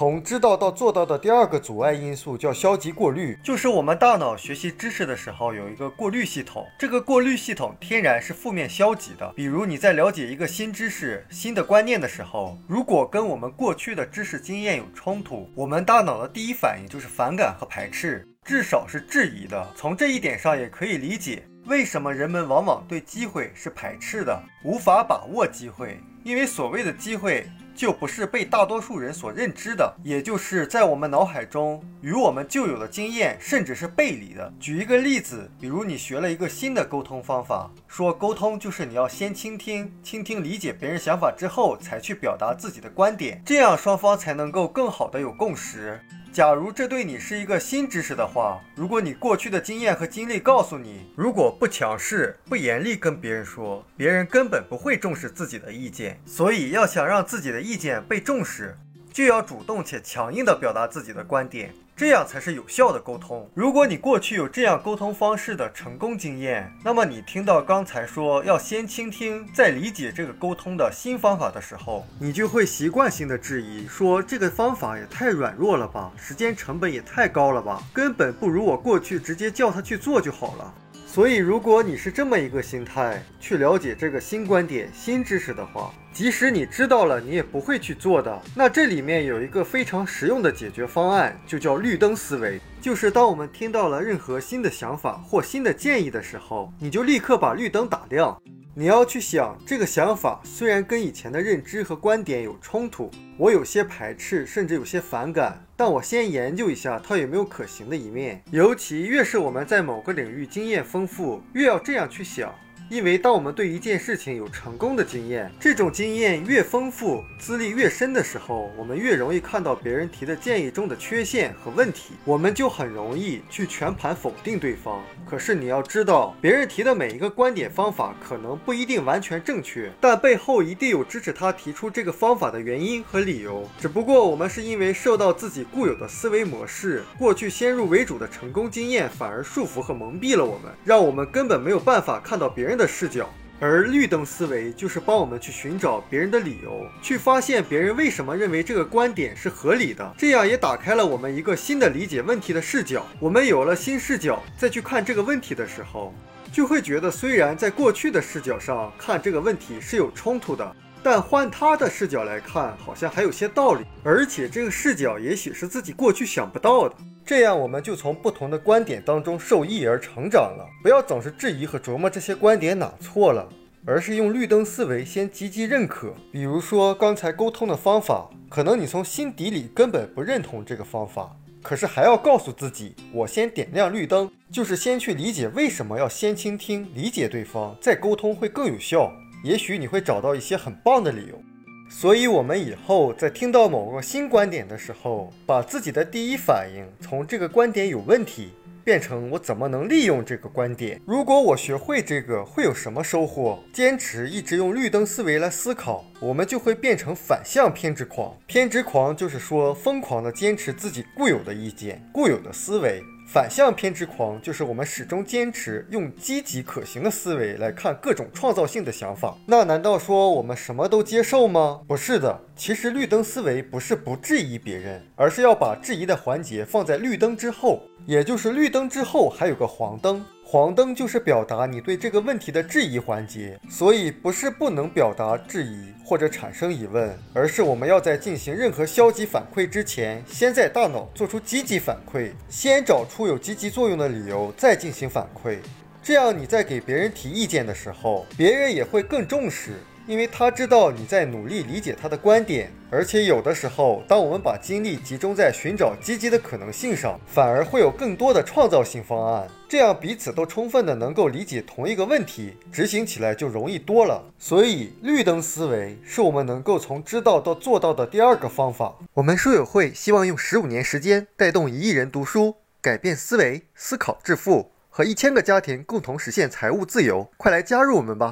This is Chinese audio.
从知道到做到的第二个阻碍因素叫消极过滤，就是我们大脑学习知识的时候有一个过滤系统，这个过滤系统天然是负面消极的。比如你在了解一个新知识、新的观念的时候，如果跟我们过去的知识经验有冲突，我们大脑的第一反应就是反感和排斥，至少是质疑的。从这一点上也可以理解。为什么人们往往对机会是排斥的，无法把握机会？因为所谓的机会，就不是被大多数人所认知的，也就是在我们脑海中与我们旧有的经验甚至是背离的。举一个例子，比如你学了一个新的沟通方法，说沟通就是你要先倾听，倾听理解别人想法之后，才去表达自己的观点，这样双方才能够更好的有共识。假如这对你是一个新知识的话，如果你过去的经验和经历告诉你，如果不强势、不严厉跟别人说，别人根本不会重视自己的意见。所以，要想让自己的意见被重视，就要主动且强硬地表达自己的观点。这样才是有效的沟通。如果你过去有这样沟通方式的成功经验，那么你听到刚才说要先倾听再理解这个沟通的新方法的时候，你就会习惯性的质疑，说这个方法也太软弱了吧，时间成本也太高了吧，根本不如我过去直接叫他去做就好了。所以，如果你是这么一个心态去了解这个新观点、新知识的话，即使你知道了，你也不会去做的。那这里面有一个非常实用的解决方案，就叫绿灯思维。就是当我们听到了任何新的想法或新的建议的时候，你就立刻把绿灯打亮。你要去想，这个想法虽然跟以前的认知和观点有冲突，我有些排斥，甚至有些反感，但我先研究一下它有没有可行的一面。尤其越是我们在某个领域经验丰富，越要这样去想。因为当我们对一件事情有成功的经验，这种经验越丰富、资历越深的时候，我们越容易看到别人提的建议中的缺陷和问题，我们就很容易去全盘否定对方。可是你要知道，别人提的每一个观点方法可能不一定完全正确，但背后一定有支持他提出这个方法的原因和理由。只不过我们是因为受到自己固有的思维模式、过去先入为主的成功经验，反而束缚和蒙蔽了我们，让我们根本没有办法看到别人。的视角，而绿灯思维就是帮我们去寻找别人的理由，去发现别人为什么认为这个观点是合理的，这样也打开了我们一个新的理解问题的视角。我们有了新视角，再去看这个问题的时候，就会觉得虽然在过去的视角上看这个问题是有冲突的。但换他的视角来看，好像还有些道理，而且这个视角也许是自己过去想不到的。这样，我们就从不同的观点当中受益而成长了。不要总是质疑和琢磨这些观点哪错了，而是用绿灯思维先积极认可。比如说刚才沟通的方法，可能你从心底里根本不认同这个方法，可是还要告诉自己，我先点亮绿灯，就是先去理解为什么要先倾听、理解对方，再沟通会更有效。也许你会找到一些很棒的理由，所以，我们以后在听到某个新观点的时候，把自己的第一反应从这个观点有问题，变成我怎么能利用这个观点？如果我学会这个，会有什么收获？坚持一直用绿灯思维来思考，我们就会变成反向偏执狂。偏执狂就是说，疯狂的坚持自己固有的意见、固有的思维。反向偏执狂就是我们始终坚持用积极可行的思维来看各种创造性的想法。那难道说我们什么都接受吗？不是的，其实绿灯思维不是不质疑别人，而是要把质疑的环节放在绿灯之后，也就是绿灯之后还有个黄灯。黄灯就是表达你对这个问题的质疑环节，所以不是不能表达质疑或者产生疑问，而是我们要在进行任何消极反馈之前，先在大脑做出积极反馈，先找出有积极作用的理由，再进行反馈。这样你在给别人提意见的时候，别人也会更重视。因为他知道你在努力理解他的观点，而且有的时候，当我们把精力集中在寻找积极的可能性上，反而会有更多的创造性方案。这样彼此都充分的能够理解同一个问题，执行起来就容易多了。所以，绿灯思维是我们能够从知道到做到的第二个方法。我们书友会希望用十五年时间带动一亿人读书，改变思维，思考致富，和一千个家庭共同实现财务自由。快来加入我们吧！